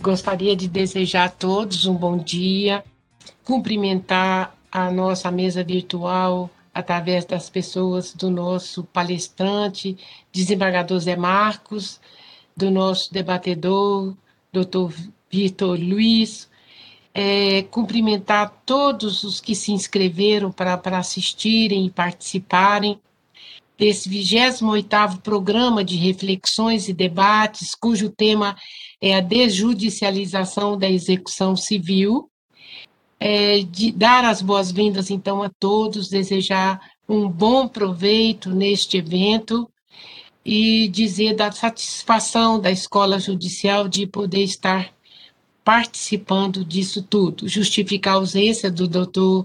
Gostaria de desejar a todos um bom dia, cumprimentar a nossa mesa virtual através das pessoas do nosso palestrante, desembargador Zé Marcos, do nosso debatedor, doutor Vitor Luiz, é, cumprimentar todos os que se inscreveram para assistirem e participarem desse 28º programa de reflexões e debates, cujo tema é a desjudicialização da execução civil. É, de dar as boas-vindas, então, a todos, desejar um bom proveito neste evento e dizer da satisfação da Escola Judicial de poder estar participando disso tudo, justificar a ausência do doutor,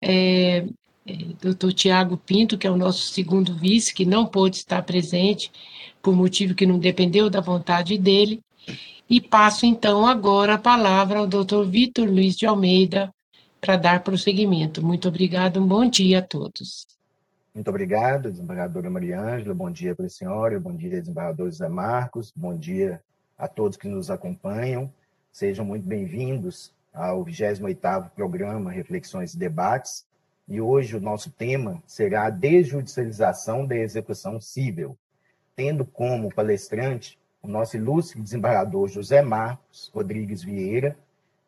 é, é doutor Tiago Pinto, que é o nosso segundo vice, que não pôde estar presente, por motivo que não dependeu da vontade dele, e passo então agora a palavra ao doutor Vitor Luiz de Almeida para dar prosseguimento. Muito obrigado, um bom dia a todos. Muito obrigado, desembargadora Mariângela, bom dia para a senhora, bom dia, desembargador José Marcos, bom dia a todos que nos acompanham. Sejam muito bem-vindos ao 28º programa Reflexões e Debates. E hoje o nosso tema será a desjudicialização da execução civil, tendo como palestrante o nosso ilustre desembargador José Marcos Rodrigues Vieira,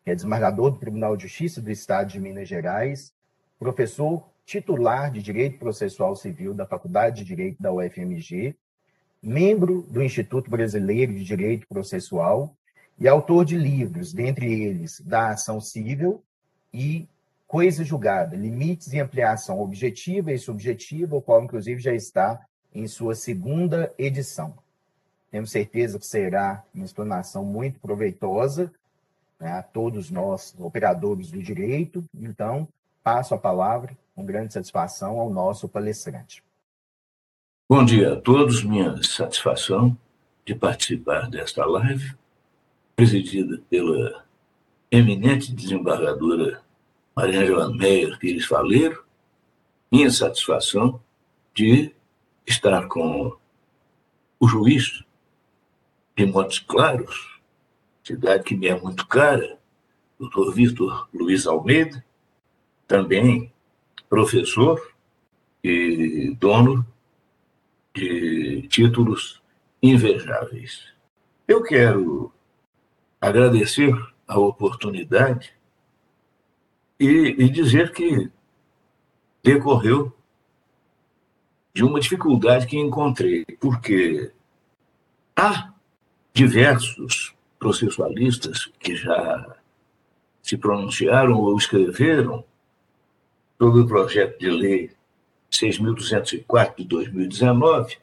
que é desembargador do Tribunal de Justiça do Estado de Minas Gerais, professor titular de Direito Processual Civil da Faculdade de Direito da UFMG, membro do Instituto Brasileiro de Direito Processual e autor de livros, dentre eles Da Ação Civil e Coisa Julgada, Limites e Ampliação Objetiva e Subjetiva, o qual, inclusive, já está em sua segunda edição. Temos certeza que será uma explanação muito proveitosa né, a todos nós, operadores do direito. Então, passo a palavra com grande satisfação ao nosso palestrante. Bom dia a todos, minha satisfação de participar desta live, presidida pela eminente desembargadora Mariângela Meyer Pires Faleiro. Minha satisfação de estar com o juiz de Montes Claros, cidade que me é muito cara, doutor Vitor Luiz Almeida, também professor e dono de títulos invejáveis. Eu quero agradecer a oportunidade e, e dizer que decorreu de uma dificuldade que encontrei, porque há diversos processualistas que já se pronunciaram ou escreveram sobre o projeto de lei 6.204 de 2019,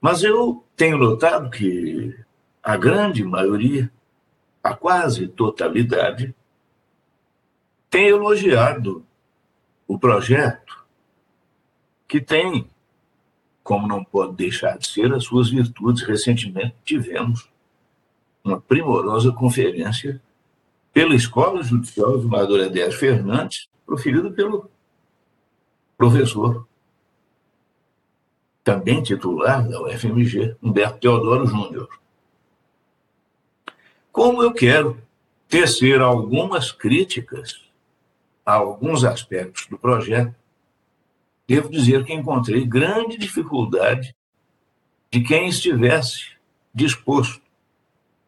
mas eu tenho notado que a grande maioria, a quase totalidade, tem elogiado o projeto, que tem como não pode deixar de ser, as suas virtudes. Recentemente tivemos uma primorosa conferência pela Escola Judicial do Maduro Edésio Fernandes, proferida pelo professor, também titular da UFMG, Humberto Teodoro Júnior. Como eu quero tecer algumas críticas a alguns aspectos do projeto, devo dizer que encontrei grande dificuldade de quem estivesse disposto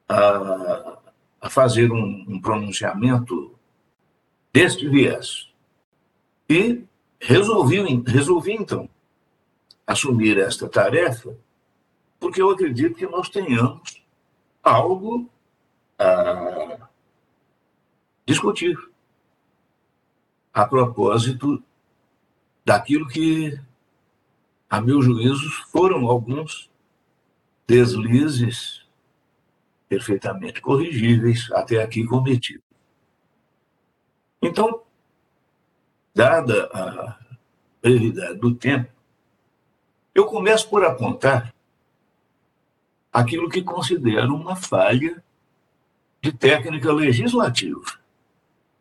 a, a fazer um, um pronunciamento deste viés. E resolvi, resolvi, então, assumir esta tarefa, porque eu acredito que nós tenhamos algo a discutir a propósito daquilo que, a meu juízo, foram alguns deslizes perfeitamente corrigíveis até aqui cometidos. Então, dada a brevidade do tempo, eu começo por apontar aquilo que considero uma falha de técnica legislativa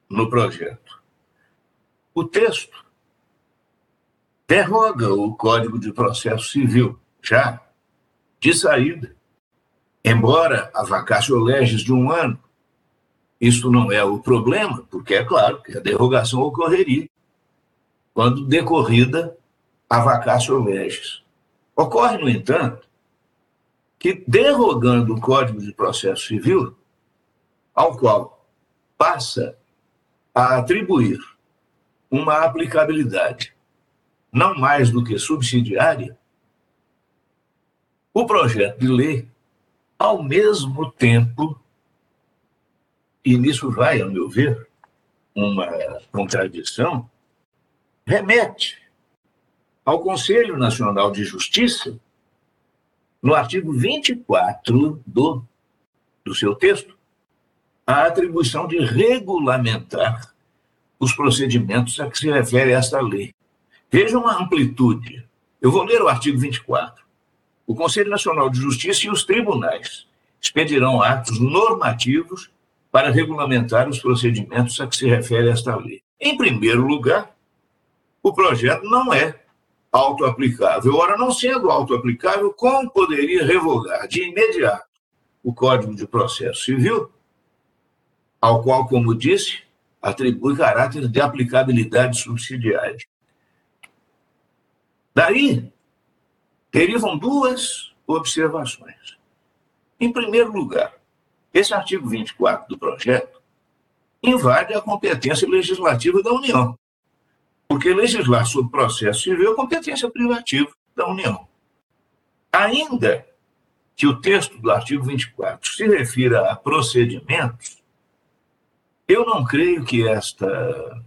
no projeto. O texto derroga o Código de Processo Civil, já de saída. Embora a vacácio legis de um ano, isso não é o problema, porque é claro que a derrogação ocorreria quando decorrida a vacácio legis. Ocorre, no entanto, que derrogando o Código de Processo Civil, ao qual passa a atribuir uma aplicabilidade não mais do que subsidiária, o projeto de lei, ao mesmo tempo, e nisso vai, ao meu ver, uma contradição, remete ao Conselho Nacional de Justiça, no artigo 24 do, do seu texto, a atribuição de regulamentar os procedimentos a que se refere esta lei. Vejam a amplitude. Eu vou ler o artigo 24. O Conselho Nacional de Justiça e os tribunais expedirão atos normativos para regulamentar os procedimentos a que se refere esta lei. Em primeiro lugar, o projeto não é autoaplicável. Ora, não sendo autoaplicável, como poderia revogar de imediato o Código de Processo Civil, ao qual, como disse, atribui caráter de aplicabilidade subsidiária? Daí, derivam duas observações. Em primeiro lugar, esse artigo 24 do projeto invade a competência legislativa da União, porque legislar sobre processo civil é competência privativa da União. Ainda que o texto do artigo 24 se refira a procedimentos, eu não creio que esta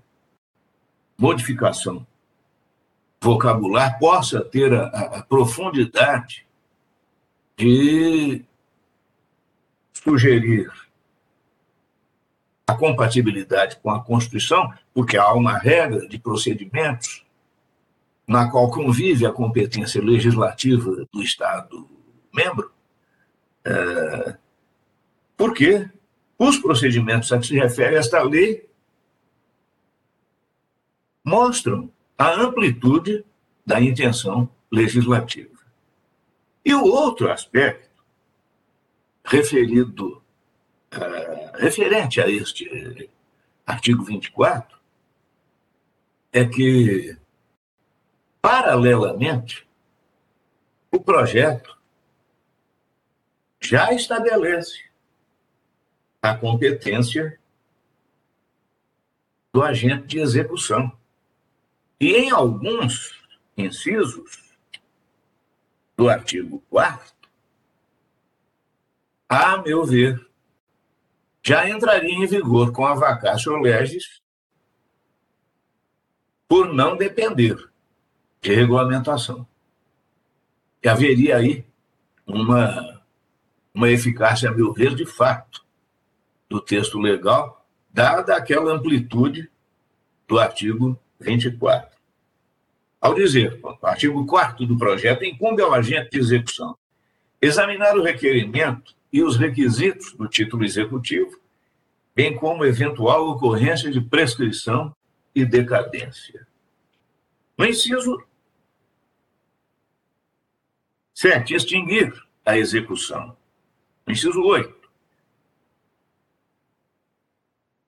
modificação vocabular possa ter a, a profundidade de sugerir a compatibilidade com a Constituição, porque há uma regra de procedimentos na qual convive a competência legislativa do Estado membro, é, porque os procedimentos a que se refere esta lei mostram a amplitude da intenção legislativa. E o outro aspecto, referido, uh, referente a este artigo 24, é que, paralelamente, o projeto já estabelece a competência do agente de execução. E em alguns incisos do artigo 4 a meu ver, já entraria em vigor com a vacácio legis por não depender de regulamentação. E haveria aí uma, uma eficácia, a meu ver, de fato, do texto legal, dada aquela amplitude do artigo 24. Ao dizer, artigo 4 do projeto incumbe ao agente de execução examinar o requerimento e os requisitos do título executivo, bem como eventual ocorrência de prescrição e decadência. No inciso 7, extinguir a execução. No inciso 8,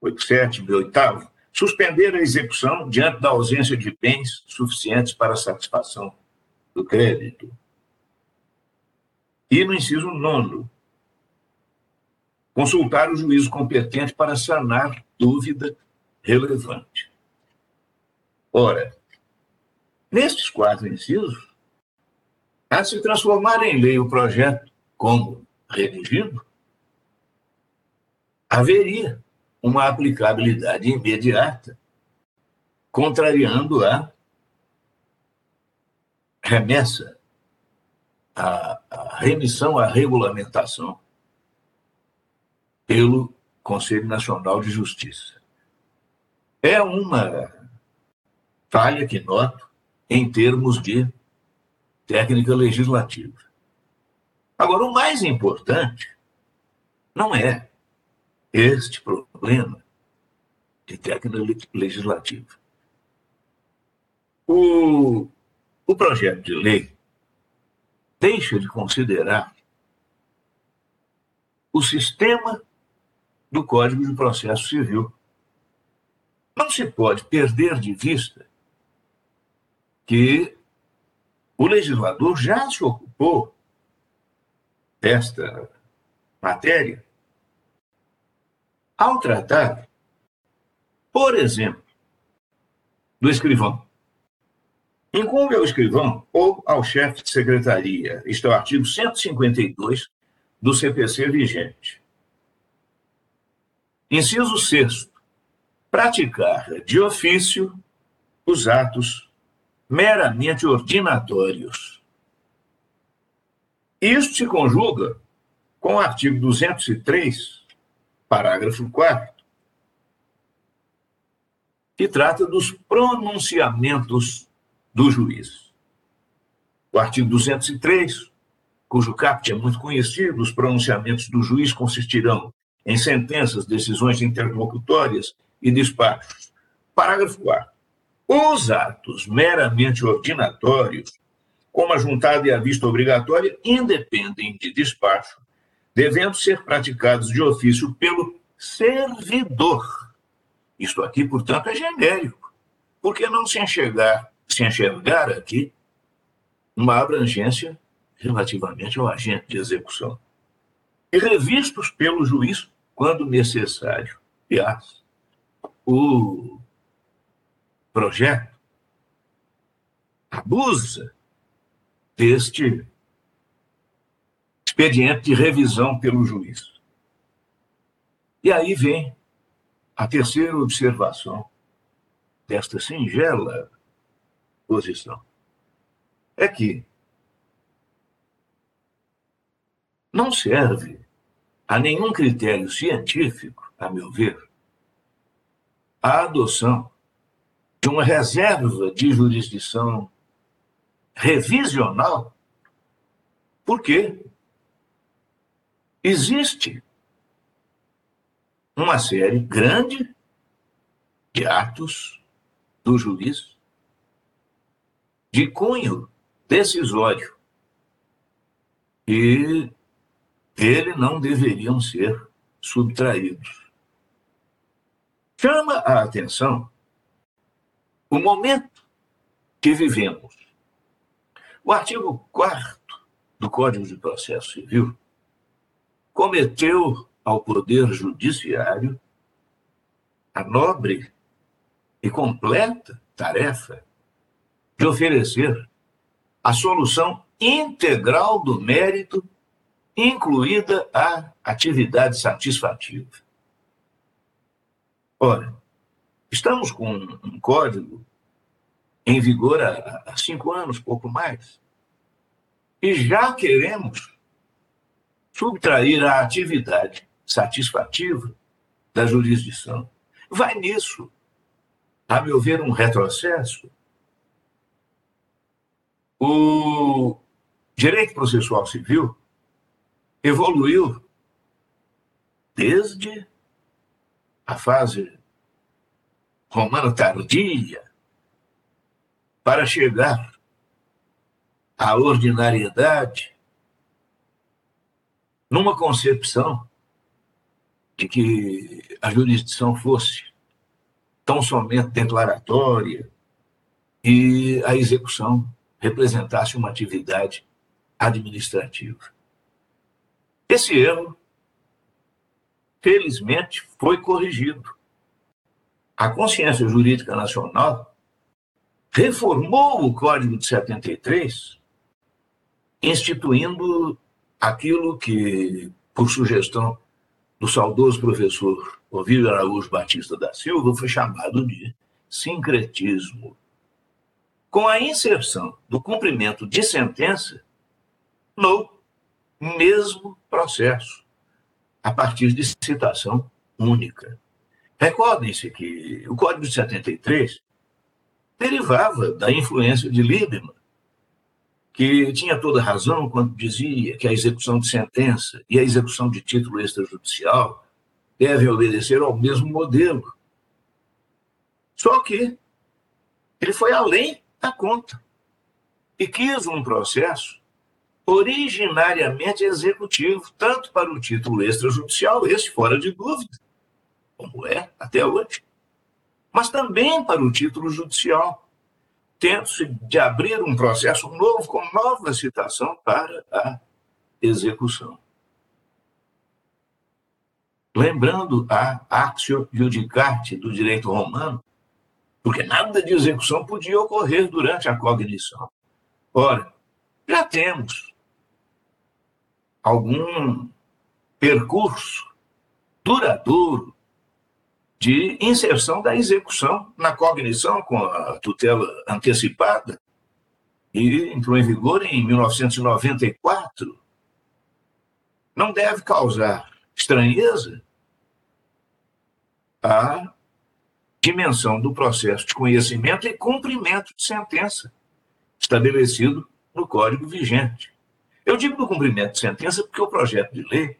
8, 7, 8, suspender a execução diante da ausência de bens suficientes para a satisfação do crédito. E no inciso nono, consultar o juízo competente para sanar dúvida relevante. Ora, nestes quatro incisos, a se transformar em lei o projeto como redigido, haveria uma aplicabilidade imediata, contrariando a remessa, a, a remissão à regulamentação pelo Conselho Nacional de Justiça. É uma falha que noto em termos de técnica legislativa. Agora, o mais importante não é este problema de técnica legislativa. O, o projeto de lei deixa de considerar o sistema do Código de Processo Civil. Não se pode perder de vista que o legislador já se ocupou desta matéria ao tratar, por exemplo, do escrivão. Incumbe ao escrivão ou ao chefe de secretaria, este é o artigo 152 do CPC vigente. Inciso 6. Praticar de ofício os atos meramente ordinatórios. Isto se conjuga com o artigo 203, parágrafo 4, que trata dos pronunciamentos do juiz. O artigo 203, cujo caput é muito conhecido, os pronunciamentos do juiz consistirão em sentenças, decisões interlocutórias e despachos. Parágrafo 4. Os atos meramente ordinatórios, como a juntada e a vista obrigatória, independem de despacho, devendo ser praticados de ofício pelo servidor. Isto aqui, portanto, é genérico. Por que não se enxergar, se enxergar aqui uma abrangência relativamente ao agente de execução? E revistos pelo juiz quando necessário. Aliás, o projeto abusa deste expediente de revisão pelo juiz. E aí vem a terceira observação desta singela posição. É que não serve a nenhum critério científico, a meu ver, a adoção de uma reserva de jurisdição revisional, porque existe uma série grande de atos do juiz de cunho decisório e dele não deveriam ser subtraídos. Chama a atenção o momento que vivemos. O artigo 4 do Código de Processo Civil cometeu ao Poder Judiciário a nobre e completa tarefa de oferecer a solução integral do mérito, incluída a atividade satisfativa. Ora, estamos com um código em vigor há cinco anos, pouco mais, e já queremos subtrair a atividade satisfativa da jurisdição. Vai nisso, a meu ver, um retrocesso. O direito processual civil evoluiu desde a fase romana tardia para chegar à ordinariedade numa concepção de que a jurisdição fosse tão somente declaratória e a execução representasse uma atividade administrativa. Esse erro, felizmente, foi corrigido. A consciência jurídica nacional reformou o Código de 73, instituindo aquilo que, por sugestão do saudoso professor Ovídio Araújo Batista da Silva, foi chamado de sincretismo. Com a inserção do cumprimento de sentença no mesmo processo, a partir de citação única. Recordem-se que o Código de 73 derivava da influência de Liebman, que tinha toda razão quando dizia que a execução de sentença e a execução de título extrajudicial devem obedecer ao mesmo modelo. Só que ele foi além da conta e quis um processo originariamente executivo, tanto para o título extrajudicial, este fora de dúvida, como é até hoje, mas também para o título judicial, tendo-se de abrir um processo novo com nova citação para a execução. Lembrando a axio judicate do direito romano, porque nada de execução podia ocorrer durante a cognição. Ora, já temos algum percurso duradouro de inserção da execução na cognição com a tutela antecipada e entrou em vigor em 1994. Não deve causar estranheza a dimensão do processo de conhecimento e cumprimento de sentença estabelecido no Código vigente. Eu digo do cumprimento de sentença porque o projeto de lei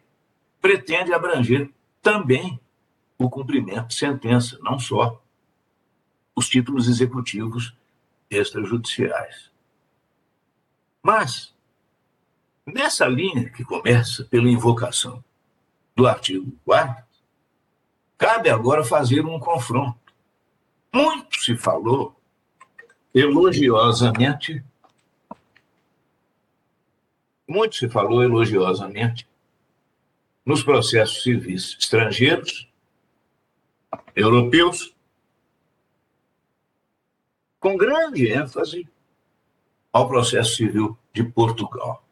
pretende abranger também o cumprimento de sentença, não só os títulos executivos extrajudiciais. Mas, nessa linha que começa pela invocação do artigo 4, cabe agora fazer um confronto. Muito se falou elogiosamente muito se falou elogiosamente nos processos civis estrangeiros, europeus, com grande ênfase ao processo civil de Portugal.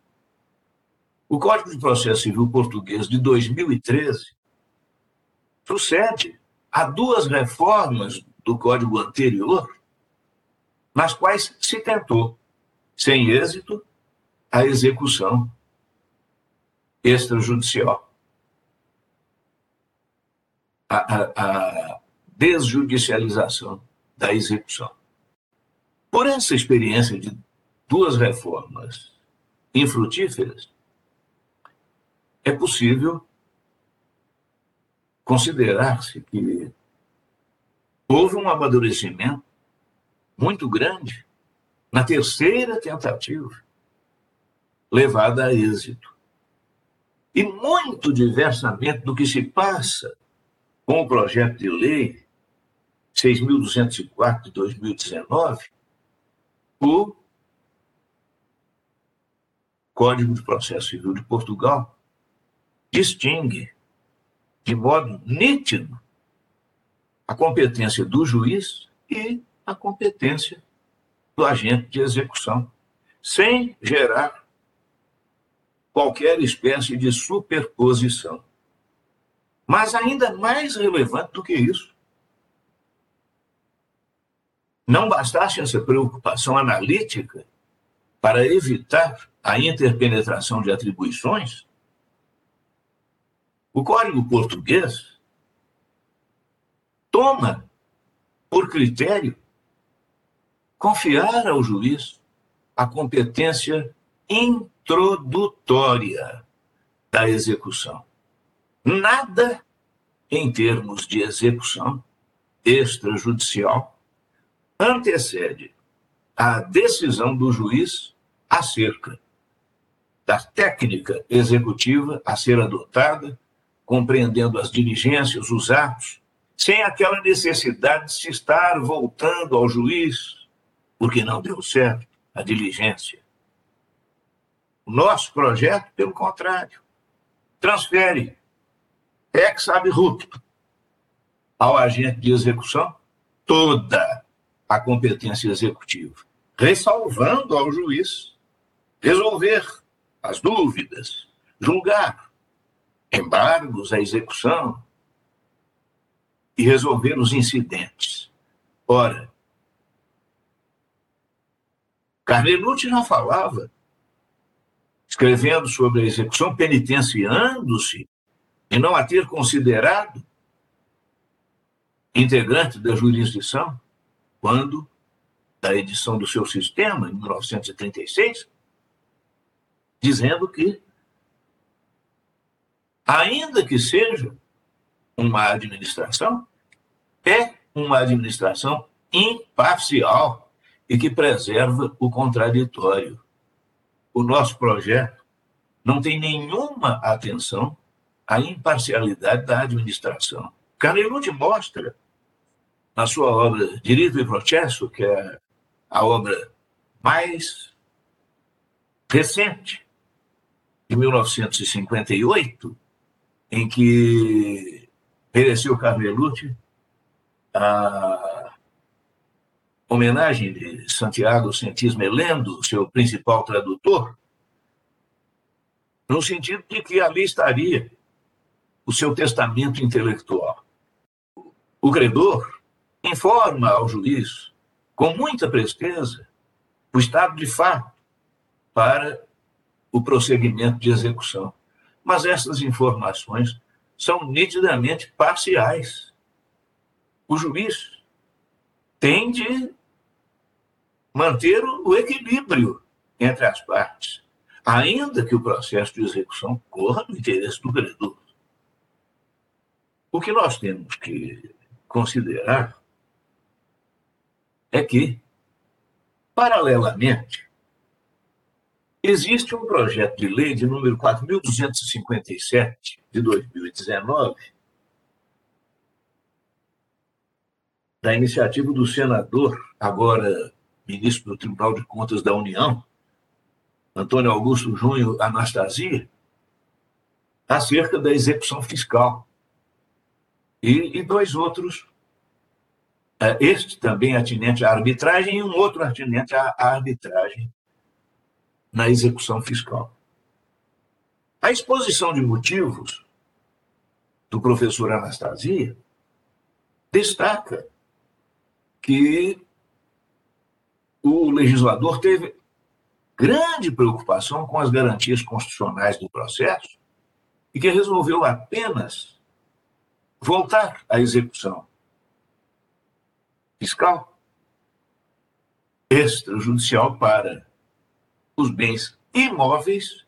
O Código de Processo Civil Português de 2013 sucede a duas reformas do Código anterior, nas quais se tentou, sem êxito, a execução extrajudicial. A, a, desjudicialização da execução. Por essa experiência de duas reformas infrutíferas, é possível considerar-se que houve um amadurecimento muito grande na terceira tentativa levada a êxito. E muito diversamente do que se passa com o projeto de lei 6.204 de 2019, o Código de Processo Civil de Portugal distingue de modo nítido a competência do juiz e a competência do agente de execução, sem gerar qualquer espécie de superposição. Mas ainda mais relevante do que isso, não bastasse essa preocupação analítica para evitar a interpenetração de atribuições, o Código Português toma por critério confiar ao juiz a competência introdutória da execução. Nada em termos de execução extrajudicial antecede a decisão do juiz acerca da técnica executiva a ser adotada, compreendendo as diligências, os atos, sem aquela necessidade de se estar voltando ao juiz, porque não deu certo a diligência. O nosso projeto, pelo contrário, transfere ex abrupto ao agente de execução toda a competência executiva, ressalvando ao juiz resolver as dúvidas, julgar embargos à execução e resolver os incidentes. Ora, Carnelucci já falava escrevendo sobre a execução, penitenciando-se e não a ter considerado integrante da jurisdição quando, da edição do seu sistema, em 1936, dizendo que, ainda que seja uma administração, é uma administração imparcial e que preserva o contraditório. O nosso projeto não tem nenhuma atenção à imparcialidade da administração. Canelucci mostra, na sua obra Direito e Processo, que é a obra mais recente, de 1958, em que mereceu Carmelucci a homenagem de Santiago Sentis Melendo, seu principal tradutor, no sentido de que ali estaria o seu testamento intelectual. O credor informa ao juiz, com muita presteza, o estado de fato para o prosseguimento de execução. Mas essas informações são nitidamente parciais. O juiz tem de manter o equilíbrio entre as partes, ainda que o processo de execução corra no interesse do credor. O que nós temos que considerar é que, paralelamente, existe um projeto de lei de número 4.257 de 2019, da iniciativa do senador, agora ministro do Tribunal de Contas da União, Antônio Augusto Júnior Anastasia, acerca da execução fiscal. E, e dois outros, é, este também atinente à arbitragem e um outro atinente à arbitragem na execução fiscal. A exposição de motivos do professor Anastasia destaca que o legislador teve grande preocupação com as garantias constitucionais do processo e que resolveu apenas voltar à execução fiscal extrajudicial para os bens imóveis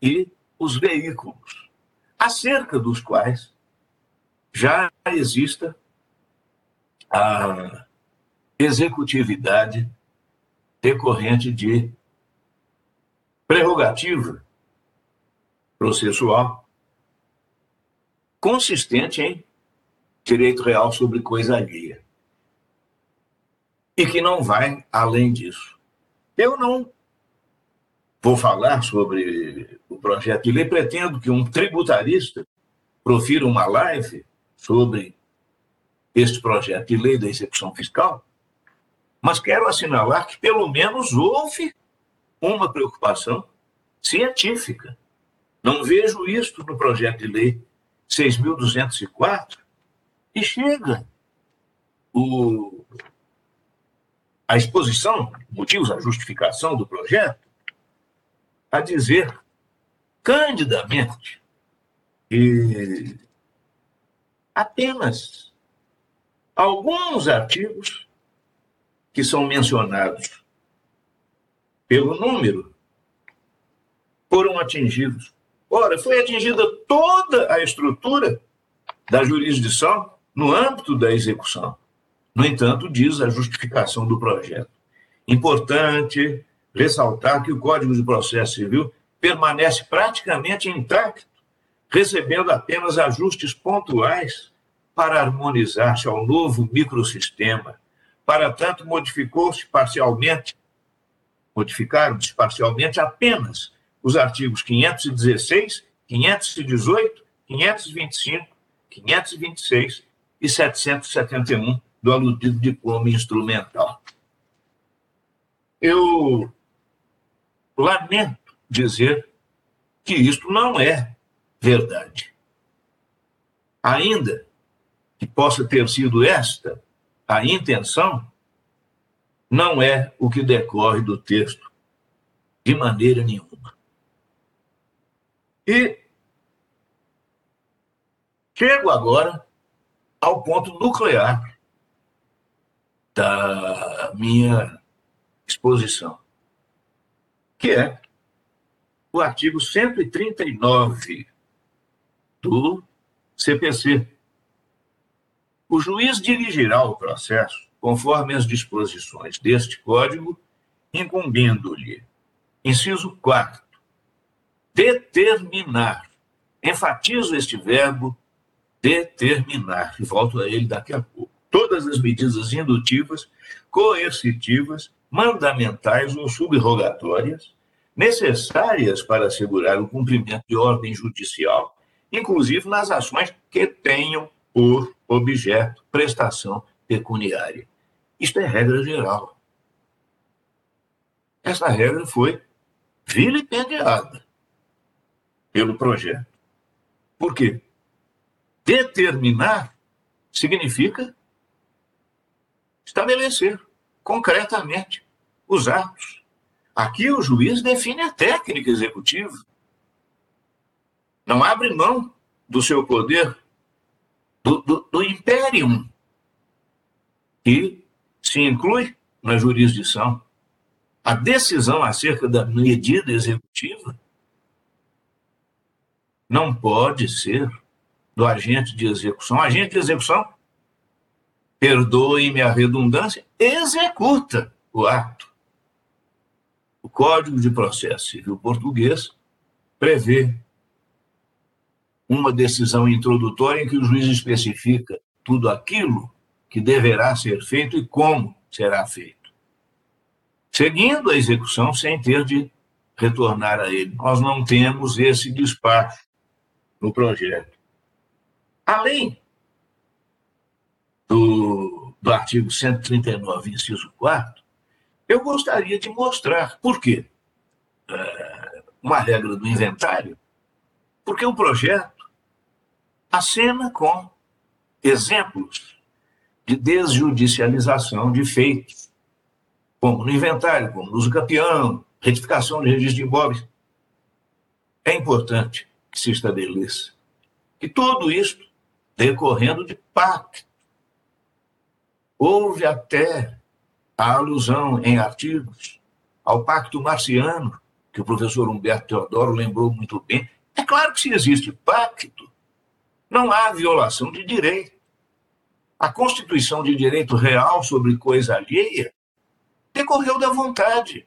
e os veículos, acerca dos quais já exista a executividade decorrente de prerrogativa processual consistente em direito real sobre coisa alheia. E que não vai além disso. Eu não vou falar sobre o projeto de lei, pretendo que um tributarista profira uma live sobre este projeto de lei da execução fiscal, mas quero assinalar que pelo menos houve uma preocupação científica. Não vejo isto no projeto de lei 6.204 e chega o, a exposição, motivos, a justificação do projeto, a dizer candidamente que apenas alguns artigos que são mencionados pelo número foram atingidos. Ora, foi atingida toda a estrutura da jurisdição no âmbito da execução. No entanto, diz a justificação do projeto. Importante ressaltar que o Código de Processo Civil permanece praticamente intacto, recebendo apenas ajustes pontuais para harmonizar-se ao novo microsistema. Para tanto, modificou-se parcialmente, modificaram-se parcialmente apenas os artigos 516, 518, 525, 526 e 771 do aludido diploma instrumental. Eu lamento dizer que isto não é verdade. Ainda que possa ter sido esta a intenção, não é o que decorre do texto, de maneira nenhuma. E Chego agora ao ponto nuclear da minha exposição, que é o artigo 139 do CPC. O juiz dirigirá o processo conforme as disposições deste Código, incumbindo-lhe, inciso 4, determinar. Enfatizo este verbo determinar, e volto a ele daqui a pouco. Todas as medidas indutivas, coercitivas, mandamentais ou subrogatórias necessárias para assegurar o cumprimento de ordem judicial, inclusive nas ações que tenham por objeto prestação pecuniária. Isto é regra geral. Essa regra foi vilipendiada pelo projeto. Por quê? Determinar significa estabelecer concretamente os atos. Aqui o juiz define a técnica executiva. Não abre mão do seu poder, do, do, do imperium, que se inclui na jurisdição. A decisão acerca da medida executiva não pode ser do agente de execução. Agente de execução, perdoe-me a redundância, executa o ato. O Código de Processo Civil Português prevê uma decisão introdutória em que o juiz especifica tudo aquilo que deverá ser feito e como será feito. Seguindo a execução sem ter de retornar a ele. Nós não temos esse despacho no projeto. Além do, do artigo 139, inciso 4, eu gostaria de mostrar por quê. É, uma regra do inventário, porque o projeto acena com exemplos de desjudicialização de feitos, como no inventário, como no uso campeão, retificação de registro de imóveis. É importante que se estabeleça que tudo isso decorrendo de pacto. Houve até a alusão em artigos ao pacto marciano, que o professor Humberto Teodoro lembrou muito bem. É claro que se existe pacto, não há violação de direito a constituição de direito real sobre coisa alheia decorreu da vontade.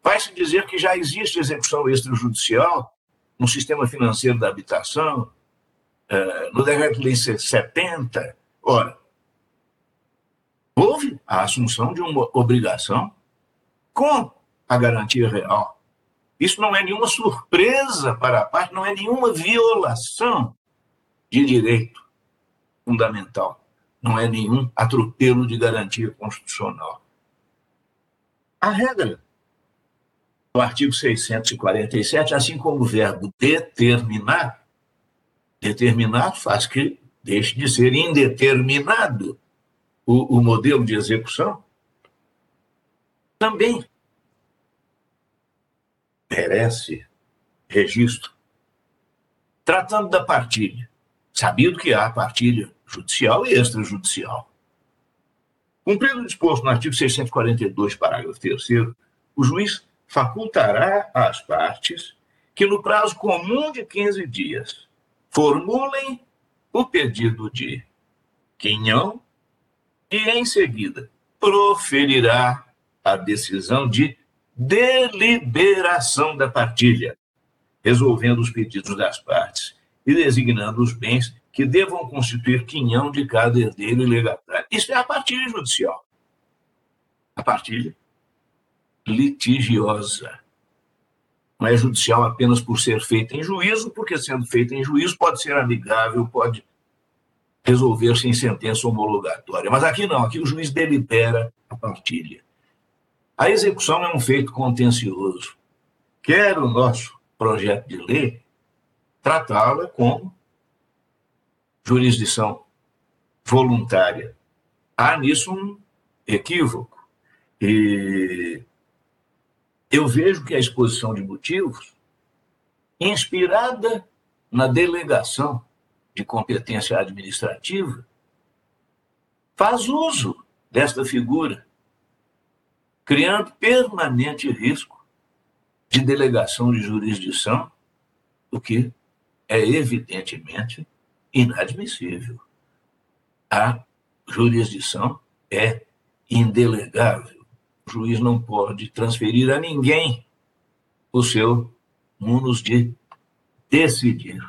Vai-se dizer que já existe execução extrajudicial no sistema financeiro da habitação, eh, no decreto-lei 70. Ora, houve a assunção de uma obrigação com a garantia real. Isso não é nenhuma surpresa para a parte, não é nenhuma violação de direito fundamental não é nenhum atropelo de garantia constitucional. A regra do artigo 647, assim como o verbo determinar, determinar faz que deixe de ser indeterminado o, o modelo de execução, também merece registro. Tratando da partilha, sabido que há partilha judicial e extrajudicial. Cumprido o disposto no artigo 642, parágrafo 3, o juiz facultará às partes que, no prazo comum de 15 dias, formulem o pedido de quinhão e, em seguida, proferirá a decisão de deliberação da partilha, resolvendo os pedidos das partes e designando os bens que devam constituir quinhão de cada herdeiro e legatário. Isso é a partilha judicial. A partilha litigiosa. Não é judicial apenas por ser feita em juízo, porque sendo feita em juízo pode ser amigável, pode resolver-se em sentença homologatória. Mas aqui não, aqui o juiz delibera a partilha. A execução é um feito contencioso. Quer o nosso projeto de lei tratá-la como jurisdição voluntária. Há nisso um equívoco. E eu vejo que a exposição de motivos, inspirada na delegação de competência administrativa, faz uso desta figura, criando permanente risco de delegação de jurisdição, o que é evidentemente inadmissível. A jurisdição é indelegável. O juiz não pode transferir a ninguém o seu munus de decidir,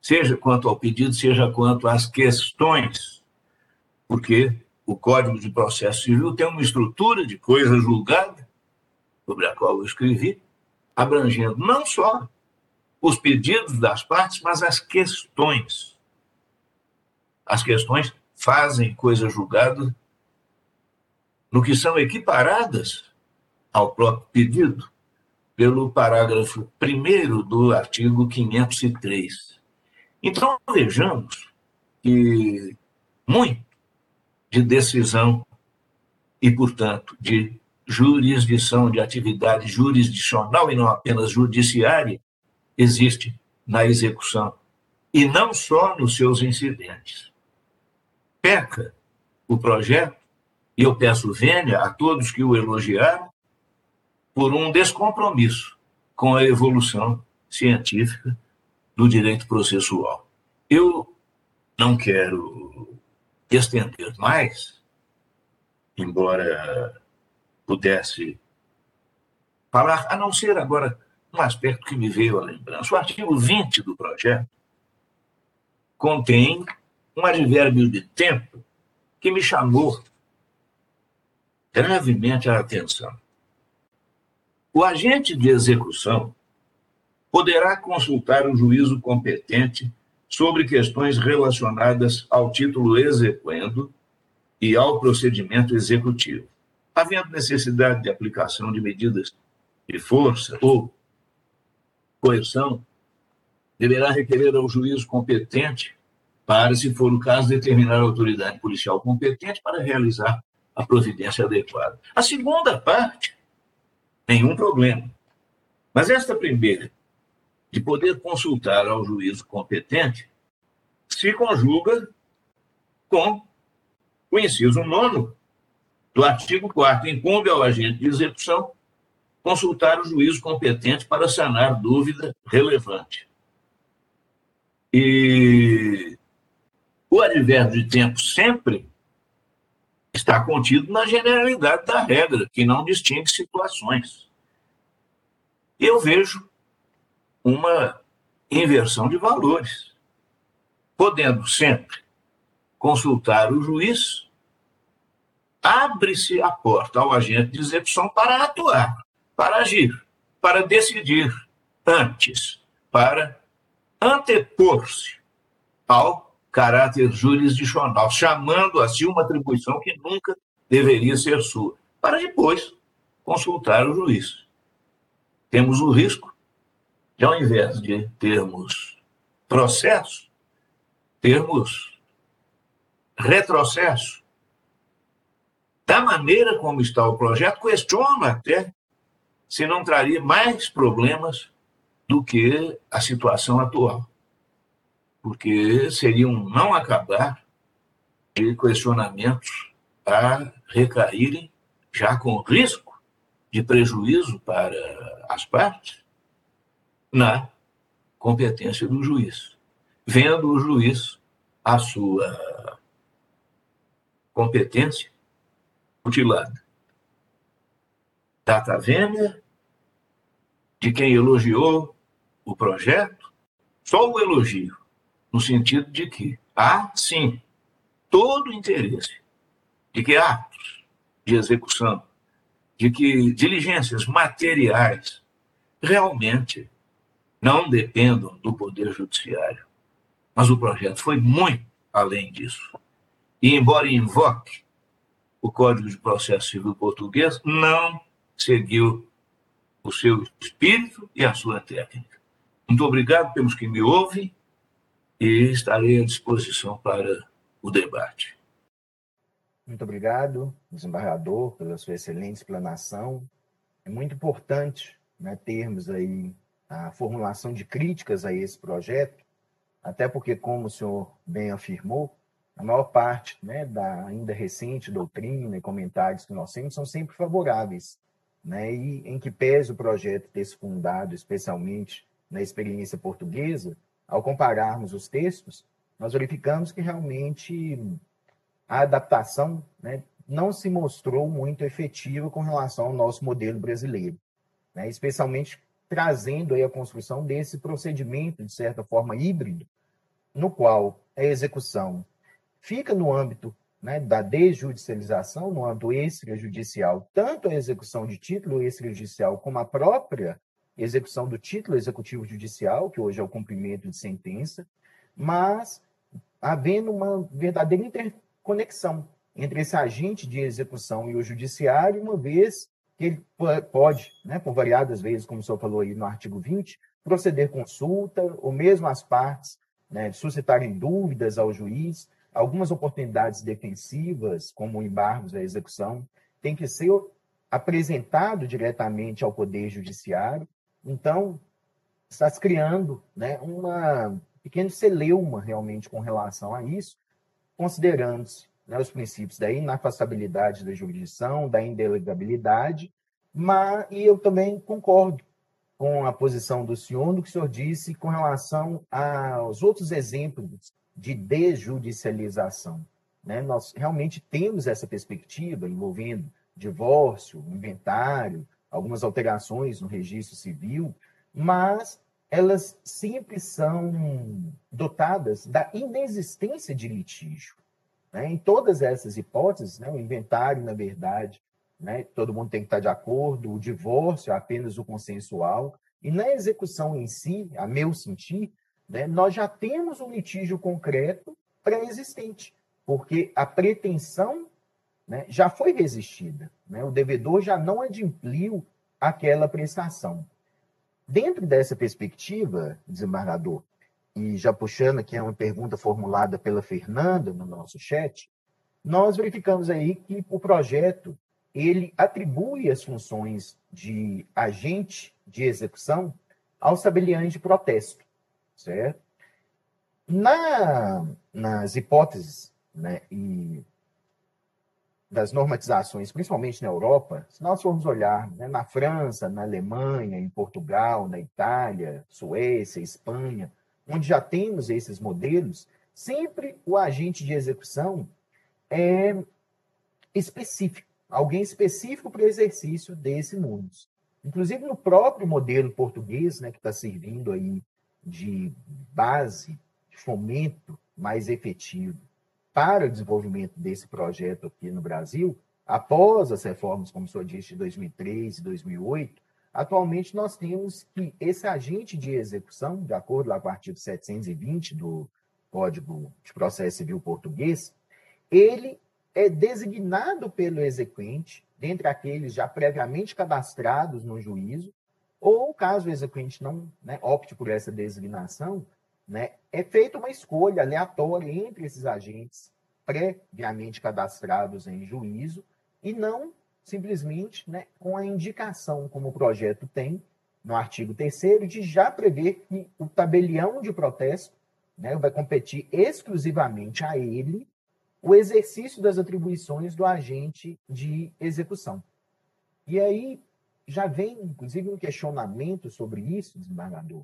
seja quanto ao pedido, seja quanto às questões, porque o Código de Processo Civil tem uma estrutura de coisa julgada, sobre a qual eu escrevi, abrangendo não só os pedidos das partes, mas as questões. As questões fazem coisa julgada no que são equiparadas ao próprio pedido pelo parágrafo 1 do artigo 503. Então, vejamos que muito de decisão e, portanto, de jurisdição, de atividade jurisdicional e não apenas judiciária, existe na execução, e não só nos seus incidentes. Peca o projeto, e eu peço vênia a todos que o elogiaram, por um descompromisso com a evolução científica do direito processual. Eu não quero estender mais, embora pudesse falar, a não ser agora um aspecto que me veio à lembrança. O artigo 20 do projeto contém um advérbio de tempo que me chamou gravemente a atenção. O agente de execução poderá consultar o juízo competente sobre questões relacionadas ao título exequendo e ao procedimento executivo, havendo necessidade de aplicação de medidas de força ou coerção, deverá requerer ao juízo competente para, se for o caso, determinar a autoridade policial competente para realizar a providência adequada. A segunda parte nenhum problema. Mas esta primeira, de poder consultar ao juízo competente, se conjuga com o inciso nono do artigo 4 incumbe ao agente de execução consultar o juízo competente para sanar dúvida relevante. E o advérbio de tempo sempre está contido na generalidade da regra, que não distingue situações. Eu vejo uma inversão de valores, podendo sempre consultar o juiz, abre-se a porta ao agente de execução para atuar, para agir, para decidir antes, para antepor-se ao caráter jurisdicional, chamando a si uma atribuição que nunca deveria ser sua, para depois consultar o juiz. Temos o risco de, ao invés de termos processo, termos retrocesso. Da maneira como está o projeto, questiono até se não traria mais problemas do que a situação atual porque seria um não acabar de questionamentos a recaírem, já com risco de prejuízo para as partes, na competência do juiz. Vendo o juiz a sua competência mutilada. Data vênia de quem elogiou o projeto, só o elogio no sentido de que há, sim, todo o interesse de que atos de execução, de que diligências materiais realmente não dependam do Poder Judiciário. Mas o projeto foi muito além disso. E, embora invoque o Código de Processo Civil Português, não seguiu o seu espírito e a sua técnica. Muito obrigado pelos que me ouvem e estarei à disposição para o debate. Muito obrigado, desembargador, pela sua excelente explanação. É muito importante né, termos aí a formulação de críticas a esse projeto, até porque, como o senhor bem afirmou, a maior parte né, da ainda recente doutrina e comentários que nós temos são sempre favoráveis, né, e em que pese o projeto ter se fundado especialmente na experiência portuguesa, ao compararmos os textos, nós verificamos que realmente a adaptação né, não se mostrou muito efetiva com relação ao nosso modelo brasileiro, né, especialmente trazendo a construção desse procedimento, de certa forma, híbrido, no qual a execução fica no âmbito né, da desjudicialização, no âmbito extrajudicial, tanto a execução de título extrajudicial como a própria execução do título executivo judicial, que hoje é o cumprimento de sentença, mas havendo uma verdadeira interconexão entre esse agente de execução e o judiciário, uma vez que ele pode, né, por variadas vezes, como o senhor falou aí no artigo 20, proceder consulta, ou mesmo as partes né, suscitarem dúvidas ao juiz, algumas oportunidades defensivas, como embargos da execução, tem que ser apresentado diretamente ao Poder Judiciário. Então, está se criando né, uma pequena celeuma realmente com relação a isso, considerando-se né, os princípios da inafastabilidade da jurisdição, da indelegabilidade, mas e eu também concordo com a posição do senhor no que o senhor disse com relação aos outros exemplos de desjudicialização. Né? Nós realmente temos essa perspectiva envolvendo divórcio, inventário, algumas alterações no registro civil, mas elas sempre são dotadas da inexistência de litígio. Né? Em todas essas hipóteses, né, o inventário, na verdade, né, todo mundo tem que estar de acordo, o divórcio é apenas o consensual, e na execução em si, a meu sentir, né, nós já temos um litígio concreto pré-existente, porque a pretensão né, já foi resistida, né, o devedor já não adimpliu aquela prestação. Dentro dessa perspectiva, desembargador, e já puxando aqui uma pergunta formulada pela Fernanda no nosso chat, nós verificamos aí que o projeto ele atribui as funções de agente de execução aos tabeliães de protesto, certo? Na, nas hipóteses né, e das normatizações, principalmente na Europa, se nós formos olhar né, na França, na Alemanha, em Portugal, na Itália, Suécia, Espanha, onde já temos esses modelos, sempre o agente de execução é específico, alguém específico para o exercício desse mundo. Inclusive no próprio modelo português, né, que está servindo aí de base, de fomento mais efetivo para o desenvolvimento desse projeto aqui no Brasil, após as reformas, como o senhor disse, de 2003 e 2008, Atualmente, nós temos que esse agente de execução, de acordo lá com o artigo 720 do Código de Processo Civil Português, ele é designado pelo exequente, dentre aqueles já previamente cadastrados no juízo, ou caso o exequente não né, opte por essa designação, né, é feita uma escolha aleatória entre esses agentes previamente cadastrados em juízo e não simplesmente né, com a indicação, como o projeto tem, no artigo 3 de já prever que o tabelião de protesto né, vai competir exclusivamente a ele o exercício das atribuições do agente de execução. E aí já vem, inclusive, um questionamento sobre isso, desembargador,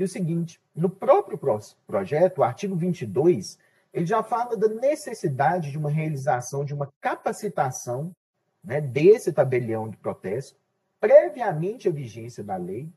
que é o seguinte, no próprio projeto, o artigo 22, ele já fala da necessidade de uma realização de uma capacitação né, desse tabelião de protesto, previamente à vigência da lei,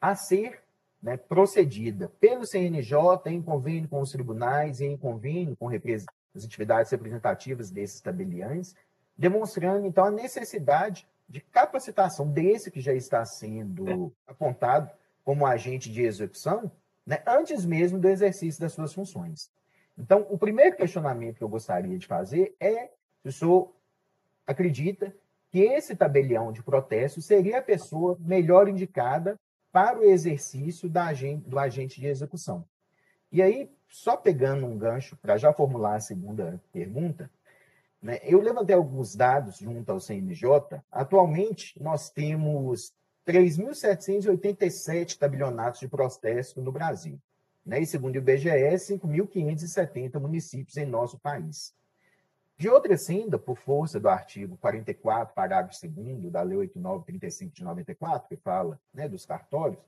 a ser né, procedida pelo CNJ em convênio com os tribunais e em convênio com as atividades representativas desses tabeliães, demonstrando, então, a necessidade de capacitação desse que já está sendo apontado como agente de execução, né, antes mesmo do exercício das suas funções. Então, o primeiro questionamento que eu gostaria de fazer é se o senhor acredita que esse tabelião de protesto seria a pessoa melhor indicada para o exercício agente, do agente de execução. E aí, só pegando um gancho para já formular a segunda pergunta, né, eu levantei alguns dados junto ao CNJ. Atualmente, nós temos 3.787 tabelionatos de protesto no Brasil. né? e segundo o IBGE, 5.570 municípios em nosso país. De outra ainda, por força do artigo 44, parágrafo 2 da Lei 8935 de 94, que fala né, dos cartórios,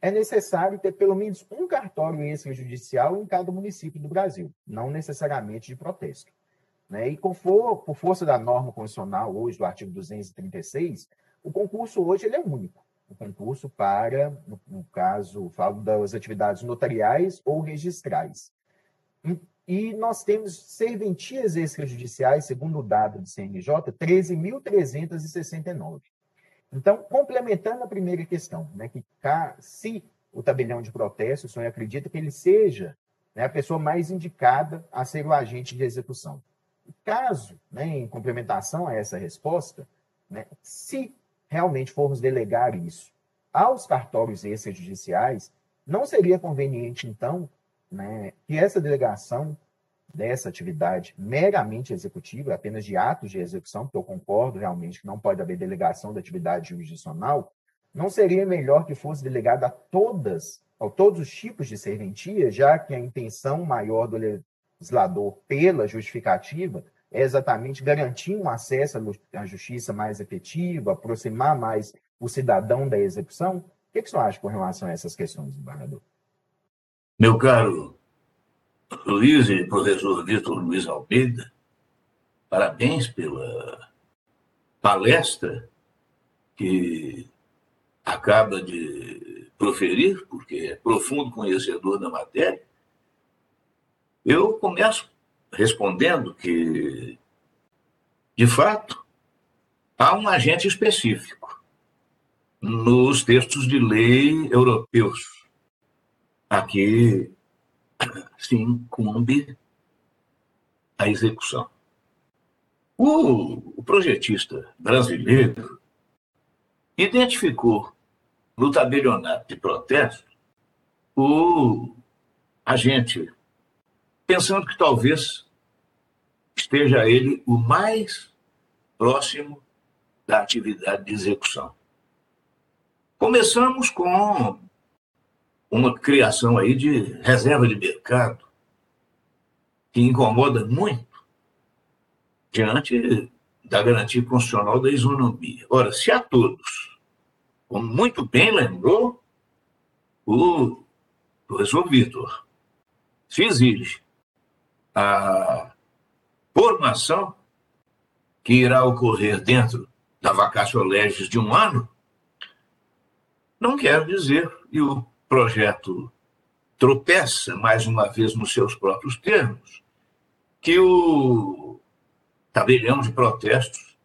é necessário ter pelo menos um cartório extrajudicial em cada município do Brasil, não necessariamente de protesto. Né? E for, por força da norma constitucional, hoje, do artigo 236, o concurso hoje ele é único. O concurso para, no, no caso, falo das atividades notariais ou registrais. E nós temos serventias extrajudiciais, segundo o dado do CNJ, 13.369. Então, complementando a primeira questão, né, que se o tabelião de protesto, o senhor acredita que ele seja né, a pessoa mais indicada a ser o agente de execução. Caso, né, em complementação a essa resposta, né, se realmente formos delegar isso aos cartórios extrajudiciais, não seria conveniente, então, né, que essa delegação dessa atividade meramente executiva, apenas de atos de execução, porque eu concordo realmente que não pode haver delegação da atividade jurisdicional, não seria melhor que fosse delegada a todas, a todos os tipos de serventia, já que a intenção maior do legislador pela justificativa é exatamente garantir um acesso à justiça mais efetivo, aproximar mais o cidadão da execução? O que, que você acha com relação a essas questões, embargador? Meu caro Luiz e professor Vitor Luiz Almeida, parabéns pela palestra que acaba de proferir, porque é profundo conhecedor da matéria. Eu começo respondendo que, de fato, há um agente específico nos textos de lei europeus. Aqui se incumbe a execução. O projetista brasileiro identificou no tabelionato de protesto o agente, pensando que talvez esteja ele o mais próximo da atividade de execução. Começamos com uma criação aí de reserva de mercado que incomoda muito diante da garantia constitucional da isonomia. Ora, se a todos, como muito bem lembrou o professor Vitor, se exige a formação que irá ocorrer dentro da vacácio legis de um ano, não quero dizer, e o projeto tropeça, mais uma vez, nos seus próprios termos, que o tabelião de protestos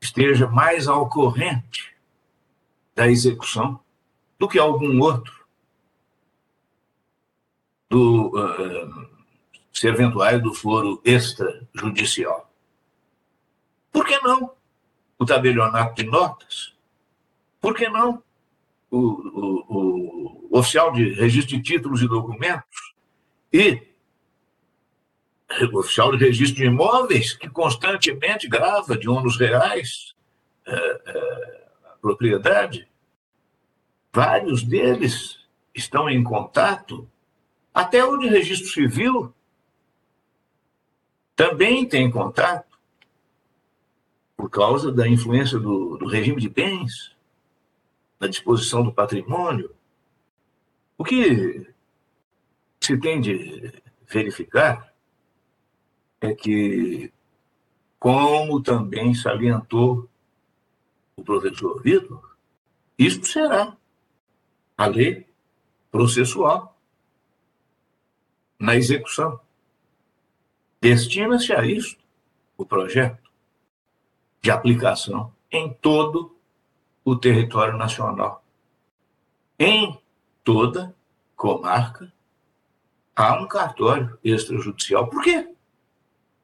esteja mais ao corrente da execução do que algum outro do uh, serventuário do foro extrajudicial. Por que não o tabelionato de notas? Por que não o, o, o oficial de registro de títulos e documentos e o oficial de registro de imóveis, que constantemente grava de ônus reais é, é, a propriedade. Vários deles estão em contato, até o de registro civil também tem contato, por causa da influência do, do regime de bens na disposição do patrimônio, o que se tem de verificar é que, como também salientou o professor Vitor, isto será a lei processual na execução. Destina-se a isto o projeto de aplicação em todo o território nacional. Em toda comarca há um cartório extrajudicial. Por quê?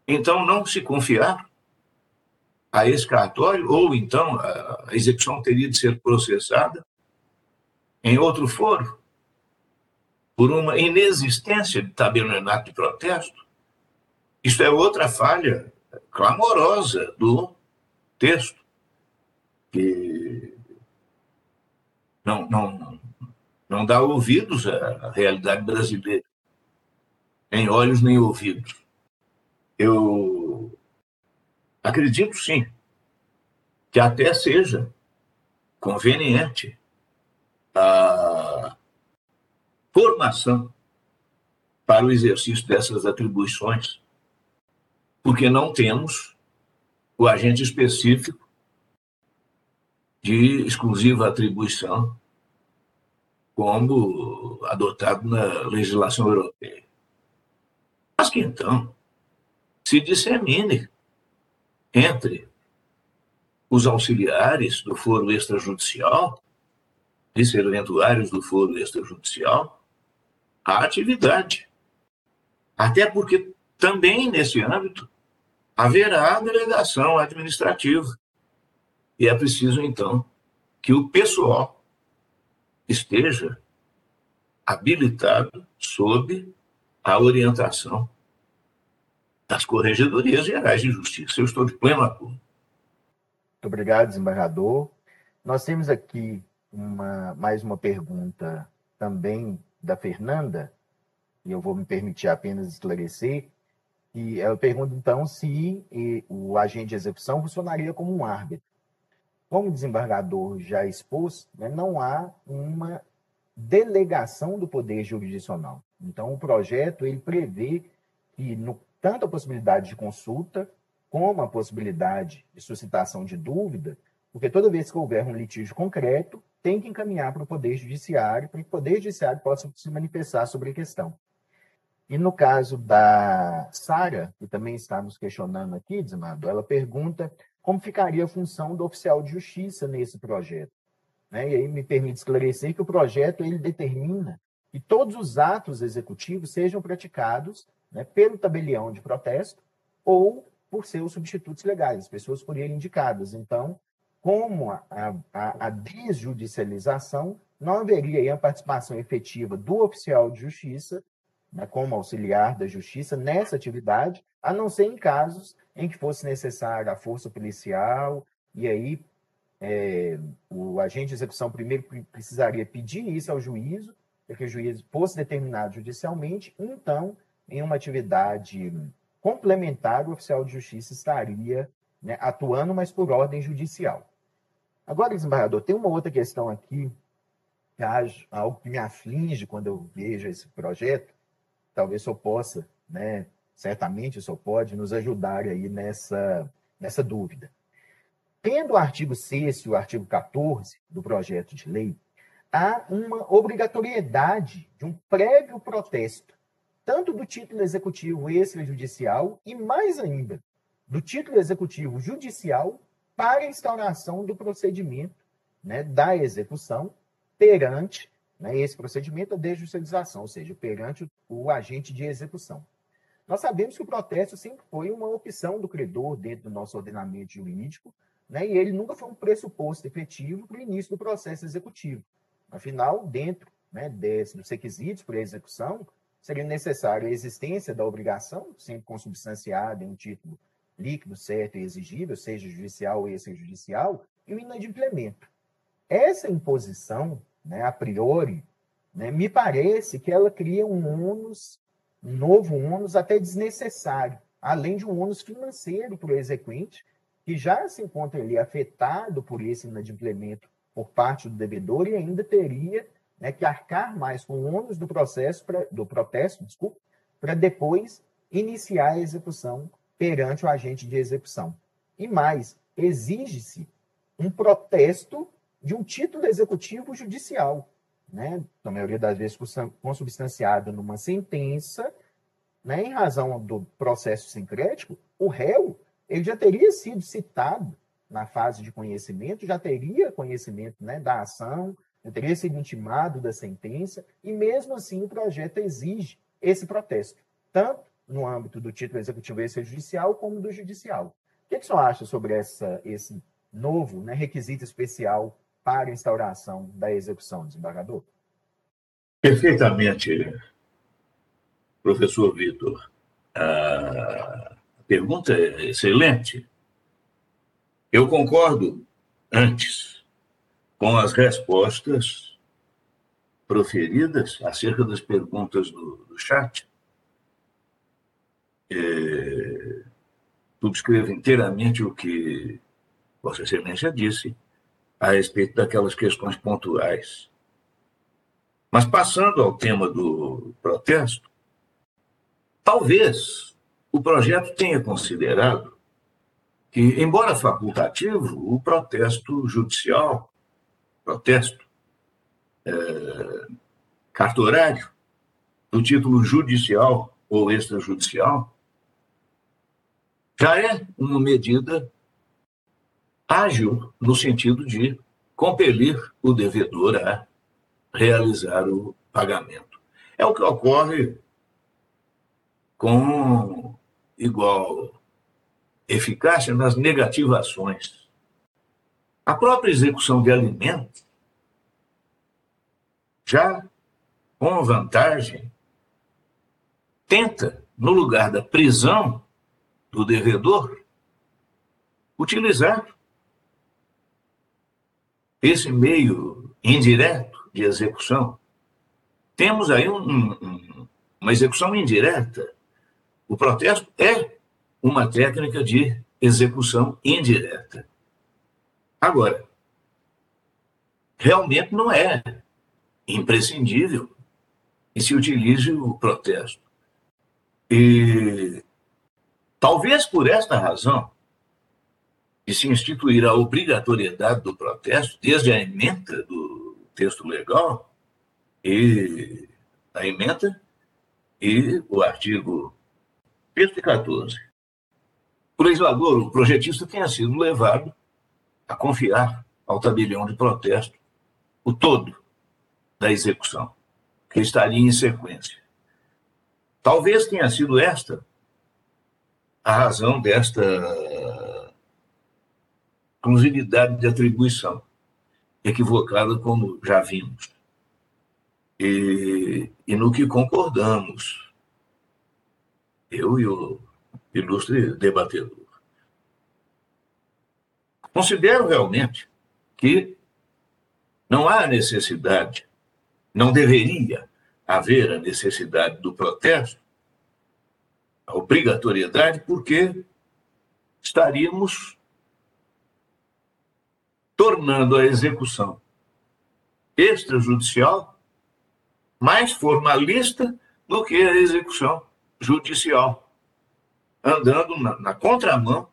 Então não se confiar a esse cartório, ou então a execução teria de ser processada em outro foro, por uma inexistência de tabelionato de protesto. Isso é outra falha clamorosa do texto, que não, não, não dá ouvidos à realidade brasileira, nem olhos nem ouvidos. Eu acredito sim que até seja conveniente a formação para o exercício dessas atribuições, porque não temos o agente específico de exclusiva atribuição, como adotado na legislação europeia. Mas que então se dissemine entre os auxiliares do foro extrajudicial e serventuários do foro extrajudicial a atividade. Até porque também nesse âmbito haverá delegação administrativa. E é preciso, então, que o pessoal esteja habilitado sob a orientação das Corregedorias Gerais de Justiça. Eu estou de pleno acordo. Muito obrigado, desembargador. Nós temos aqui uma, mais uma pergunta também da Fernanda, e eu vou me permitir apenas esclarecer, e ela pergunta, então, se o agente de execução funcionaria como um árbitro. Como o desembargador já expôs, né, não há uma delegação do poder jurisdicional. Então, o projeto ele prevê que no, tanto a possibilidade de consulta como a possibilidade de suscitação de dúvida, porque toda vez que houver um litígio concreto, tem que encaminhar para o Poder Judiciário, para que o Poder Judiciário possa se manifestar sobre a questão. E no caso da Sara, que também está nos questionando aqui, Desemado, ela pergunta como ficaria a função do oficial de justiça nesse projeto. Né? E aí me permite esclarecer que o projeto ele determina que todos os atos executivos sejam praticados né, pelo tabelião de protesto ou por seus substitutos legais, as pessoas por ele indicadas. Então, como a, a, a desjudicialização, não haveria a participação efetiva do oficial de justiça né, como auxiliar da justiça nessa atividade, a não ser em casos em que fosse necessária a força policial, e aí é, o agente de execução primeiro precisaria pedir isso ao juízo, para que o juízo fosse determinado judicialmente, então, em uma atividade complementar, o oficial de justiça estaria né, atuando, mas por ordem judicial. Agora, desembargador, tem uma outra questão aqui, que algo que me aflige quando eu vejo esse projeto, talvez o senhor possa, né, certamente o senhor pode nos ajudar aí nessa, nessa dúvida. Tendo o artigo 6 e o artigo 14 do projeto de lei, há uma obrigatoriedade de um prévio protesto, tanto do título executivo extrajudicial e, mais ainda, do título executivo judicial para a instauração do procedimento né, da execução perante né, esse procedimento de judicialização, ou seja, perante o, o agente de execução. Nós sabemos que o protesto sempre foi uma opção do credor dentro do nosso ordenamento jurídico, né, e ele nunca foi um pressuposto efetivo para o início do processo executivo. Afinal, dentro né, desse, dos requisitos para a execução, seria necessária a existência da obrigação, sempre consubstanciada em um título líquido, certo e exigível, seja judicial ou extrajudicial, e o inadimplemento. Essa imposição né, a priori, né, me parece que ela cria um ônus, um novo ônus até desnecessário, além de um ônus financeiro para o exequente, que já se encontra ali afetado por esse inadimplemento por parte do devedor e ainda teria né, que arcar mais com o ônus do processo, pra, do protesto, desculpa, para depois iniciar a execução perante o agente de execução. E mais, exige-se um protesto de um título executivo judicial, né? na maioria das vezes consubstanciado numa sentença, né? em razão do processo sincrético, o réu ele já teria sido citado na fase de conhecimento, já teria conhecimento né, da ação, já teria sido intimado da sentença, e mesmo assim o projeto exige esse protesto, tanto no âmbito do título executivo extrajudicial como do judicial. O que, que o senhor acha sobre essa, esse novo né, requisito especial para a instauração da execução, desembargador? Perfeitamente, professor Vitor. A pergunta é excelente. Eu concordo antes com as respostas proferidas acerca das perguntas do, do chat. É, subscrevo inteiramente o que Vossa Excelência disse a respeito daquelas questões pontuais. Mas passando ao tema do protesto, talvez o projeto tenha considerado que, embora facultativo, o protesto judicial, protesto é, cartorário, do título judicial ou extrajudicial, já é uma medida ágil no sentido de compelir o devedor a realizar o pagamento. É o que ocorre com igual eficácia nas negativações. A própria execução de alimentos, já com vantagem, tenta, no lugar da prisão do devedor, utilizar esse meio indireto de execução. Temos aí um, um, uma execução indireta. O protesto é uma técnica de execução indireta. Agora, realmente não é imprescindível que se utilize o protesto. E talvez por esta razão, de se instituir a obrigatoriedade do protesto, desde a emenda do texto legal, e a emenda e o artigo 114. O legislador, o projetista, tenha sido levado a confiar ao tabelião de protesto o todo da execução, que estaria em sequência. Talvez tenha sido esta a razão desta exclusividade de atribuição, equivocada como já vimos. E, e no que concordamos, eu e o ilustre debatedor. Considero realmente que não há necessidade, não deveria haver a necessidade do protesto, a obrigatoriedade, porque estaríamos tornando a execução extrajudicial mais formalista do que a execução judicial, andando na, na contramão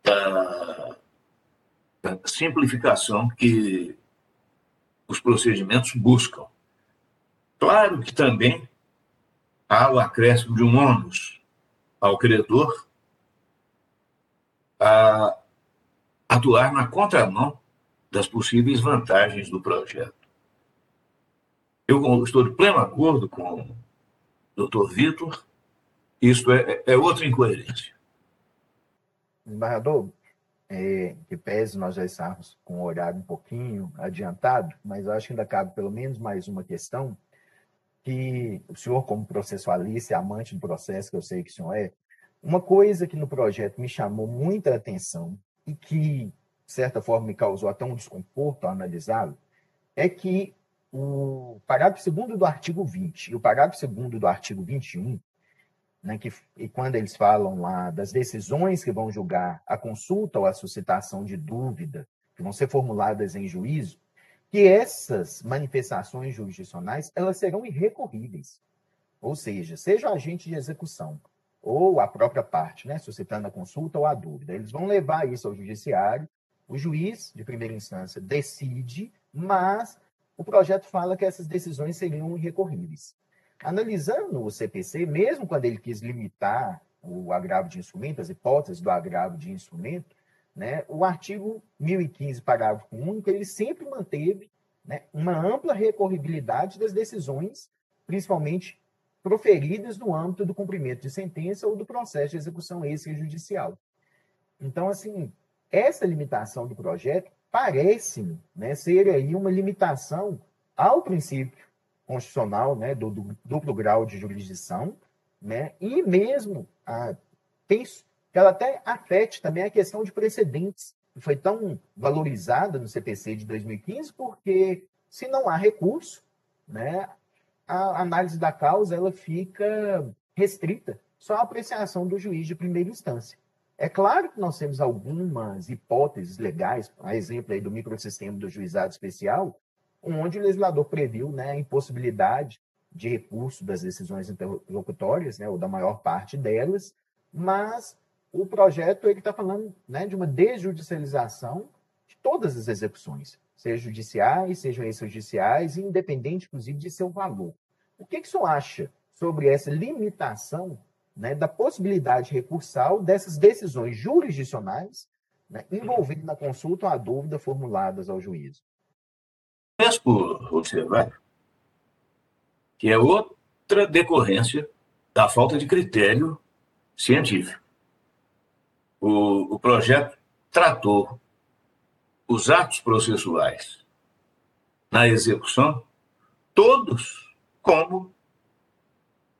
da, da simplificação que os procedimentos buscam. Claro que também há o acréscimo de um ônus ao credor a atuar na contramão das possíveis vantagens do projeto. Eu estou de pleno acordo com o doutor Vitor, isso é, é outra incoerência. Embargador, é, que pese nós já estamos com o horário um pouquinho adiantado, mas acho que ainda cabe pelo menos mais uma questão, que o senhor, como processualista e amante do processo, que eu sei que o senhor é, uma coisa que no projeto me chamou muita atenção e que certa forma, me causou até um desconforto ao analisá-lo, é que o parágrafo 2 do artigo 20 e o parágrafo 2 do artigo 21, né, que, e quando eles falam lá das decisões que vão julgar a consulta ou a suscitação de dúvida, que vão ser formuladas em juízo, que essas manifestações jurisdicionais elas serão irrecorríveis. Ou seja, seja o agente de execução ou a própria parte, né, suscitando a consulta ou a dúvida, eles vão levar isso ao judiciário o juiz de primeira instância decide, mas o projeto fala que essas decisões seriam irrecorríveis. Analisando o CPC, mesmo quando ele quis limitar o agravo de instrumento, as hipóteses do agravo de instrumento, né, o artigo 1015, parágrafo único, ele sempre manteve né, uma ampla recorribilidade das decisões, principalmente proferidas no âmbito do cumprimento de sentença ou do processo de execução extrajudicial. Então, assim, essa limitação do projeto parece né, ser aí uma limitação ao princípio constitucional né, do, do duplo grau de jurisdição, né, e mesmo a, penso que ela até afete também a questão de precedentes, que foi tão valorizada no CPC de 2015, porque se não há recurso, né, a análise da causa ela fica restrita só à apreciação do juiz de primeira instância. É claro que nós temos algumas hipóteses legais, a exemplo aí do microsistema do juizado especial, onde o legislador previu né, a impossibilidade de recurso das decisões interlocutórias, né, ou da maior parte delas, mas o projeto ele está falando né, de uma desjudicialização de todas as execuções, sejam judiciais, sejam extrajudiciais, independente, inclusive, de seu valor. O que, que o senhor acha sobre essa limitação né, da possibilidade recursal dessas decisões jurisdicionais né, envolvendo na consulta a dúvida formuladas ao juízo? Peço observar que é outra decorrência da falta de critério científico. O, o projeto tratou os atos processuais na execução, todos como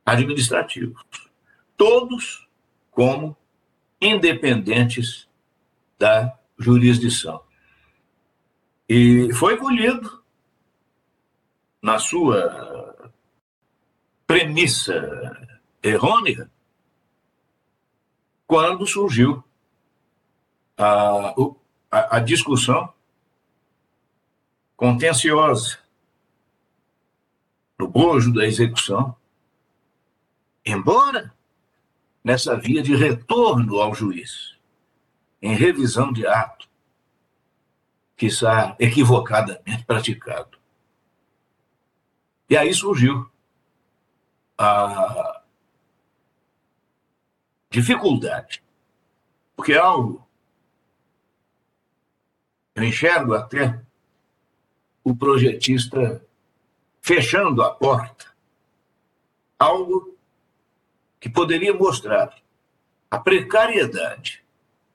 administrativos, todos como independentes da jurisdição. E foi colhido na sua premissa errônea quando surgiu a, a, a discussão contenciosa no bojo da execução, embora nessa via de retorno ao juiz, em revisão de ato, que está equivocadamente praticado. E aí surgiu a dificuldade, porque é algo eu enxergo até o projetista fechando a porta, algo que poderia mostrar a precariedade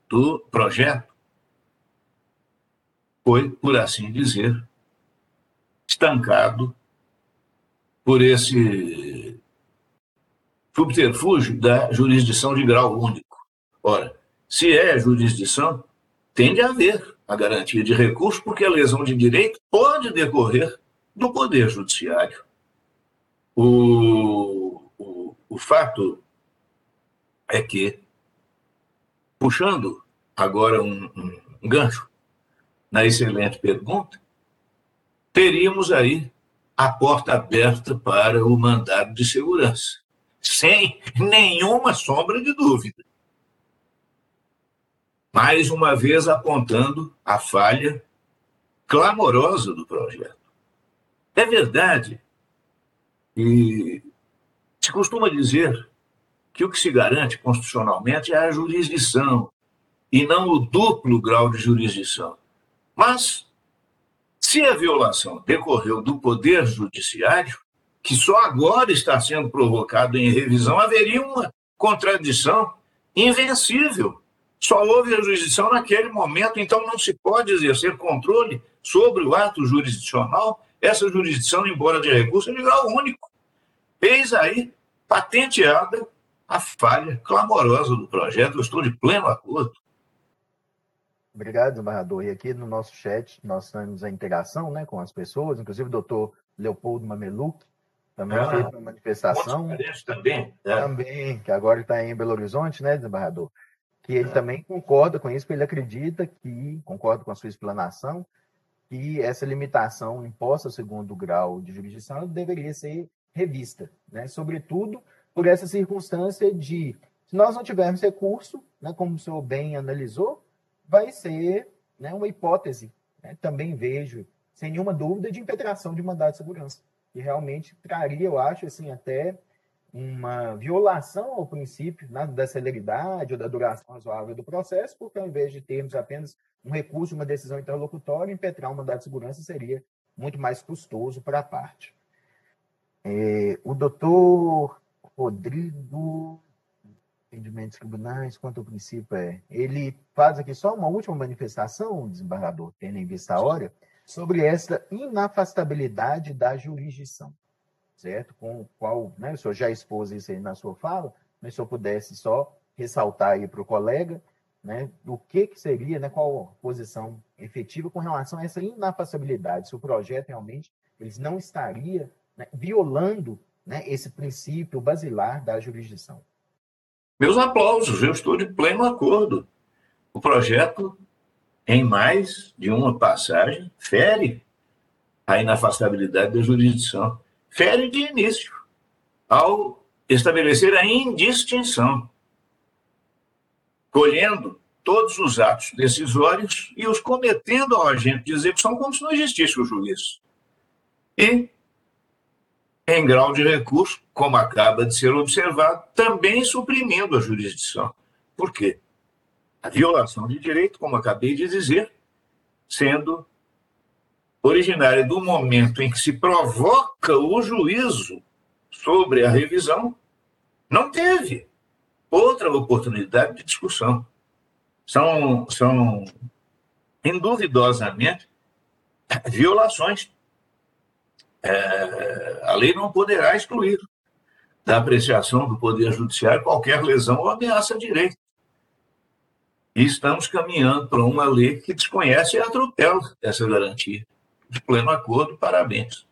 do projeto foi, por assim dizer, estancado por esse subterfúgio da jurisdição de grau único. Ora, se é jurisdição, tem de haver a garantia de recurso, porque a lesão de direito pode decorrer do Poder Judiciário. O, o, fato é que, puxando agora um, um gancho na excelente pergunta, teríamos aí a porta aberta para o mandado de segurança, sem nenhuma sombra de dúvida mais uma vez apontando a falha clamorosa do projeto. É verdade, e se costuma dizer que o que se garante constitucionalmente é a jurisdição e não o duplo grau de jurisdição. Mas, se a violação decorreu do poder judiciário, que só agora está sendo provocado em revisão, haveria uma contradição invencível só houve a jurisdição naquele momento, então não se pode exercer controle sobre o ato jurisdicional. Essa jurisdição, embora de recurso, é de grau único. Eis aí, patenteada, a falha clamorosa do projeto. Eu estou de pleno acordo. Obrigado, desembargador. E aqui no nosso chat, nós temos a interação né, com as pessoas, inclusive o doutor Leopoldo Mameluc, também ah, fez uma manifestação. Também. É. Também, que agora está em Belo Horizonte, né, desembargador? que ele também concorda com isso, porque ele acredita que, concorda com a sua explanação, que essa limitação imposta ao segundo grau de jurisdição deveria ser revista, né? sobretudo por essa circunstância de, se nós não tivermos recurso, né, como o senhor bem analisou, vai ser né, uma hipótese, né? também vejo, sem nenhuma dúvida, de impetração de mandado de segurança, que realmente traria, eu acho, assim, até uma violação ao princípio né, da celeridade ou da duração razoável do processo, porque ao invés de termos apenas um recurso, uma decisão interlocutória, impetrar um mandado de segurança seria muito mais custoso para a parte. É, o doutor Rodrigo, entendimentos tribunais, quanto ao princípio é, ele faz aqui só uma última manifestação, desembargador, tendo em vista a hora, sobre essa inafastabilidade da jurisdição certo? Com o qual né, o senhor já expôs isso aí na sua fala, mas se eu pudesse só ressaltar aí para o colega, né, o que, que seria, né, qual a posição efetiva com relação a essa inafastabilidade, se o projeto realmente eles não estaria né, violando né, esse princípio basilar da jurisdição. Meus aplausos, eu estou de pleno acordo. O projeto, em mais de uma passagem, fere a inafastabilidade da jurisdição. Fere de início, ao estabelecer a indistinção, colhendo todos os atos decisórios e os cometendo ao agente de execução como se não existisse o juiz. E, em grau de recurso, como acaba de ser observado, também suprimindo a jurisdição. Por quê? A violação de direito, como acabei de dizer, sendo originária do momento em que se provoca o juízo sobre a revisão, não teve outra oportunidade de discussão são, são induvidosamente violações. É, a lei não poderá excluir da apreciação do Poder Judiciário qualquer lesão ou ameaça a direito. E estamos caminhando para uma lei que desconhece e atropela essa garantia. De pleno acordo, parabéns.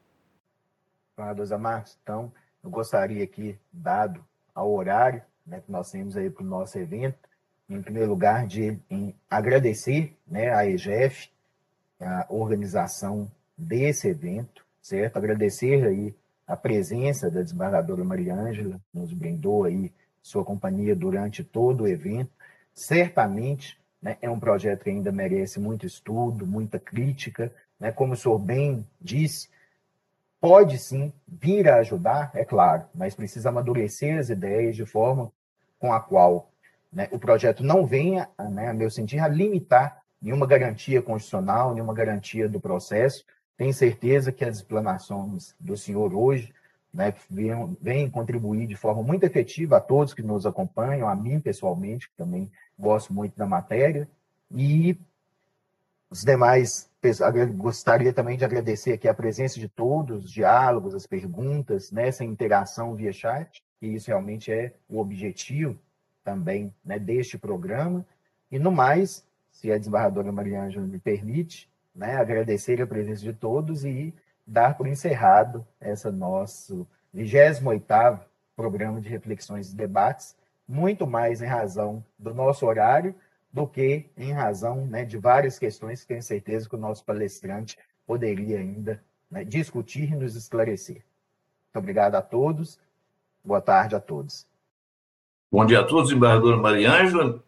Senador Marcos, então, eu gostaria aqui, dado ao horário né, que nós temos aí para o nosso evento, em primeiro lugar, de agradecer né, à EGF, a organização desse evento, certo? Agradecer aí a presença da desembargadora Maria Ângela, nos brindou aí sua companhia durante todo o evento. Certamente né, é um projeto que ainda merece muito estudo, muita crítica. Né? Como o senhor bem disse, pode sim vir a ajudar, é claro, mas precisa amadurecer as ideias de forma com a qual né, o projeto não venha, né, a meu sentir, a limitar nenhuma garantia constitucional, nenhuma garantia do processo. Tenho certeza que as explanações do senhor hoje né, vêm, contribuir de forma muito efetiva a todos que nos acompanham, a mim pessoalmente, que também gosto muito da matéria, e os demais, gostaria também de agradecer aqui a presença de todos, os diálogos, as perguntas, nessa né, interação via chat, que isso realmente é o objetivo também né, deste programa. E no mais, se a desembargadora Mariângela me permite, né, agradecer a presença de todos e dar por encerrado esse nosso 28º programa de reflexões e debates, muito mais em razão do nosso horário do que em razão né, de várias questões que tenho certeza que o nosso palestrante poderia ainda né, discutir e nos esclarecer. Muito obrigado a todos. Boa tarde a todos. Bom dia a todos, embaixadora Mariângela.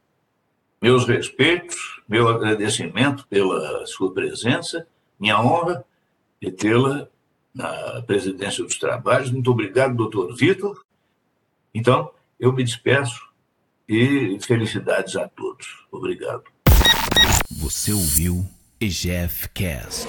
Meus respeitos, meu agradecimento pela sua presença, minha honra de tê-la na presidência dos trabalhos. Muito obrigado, doutor Vitor. Então, eu me despeço e felicidades a todos. Obrigado. Você ouviu EGF Cast.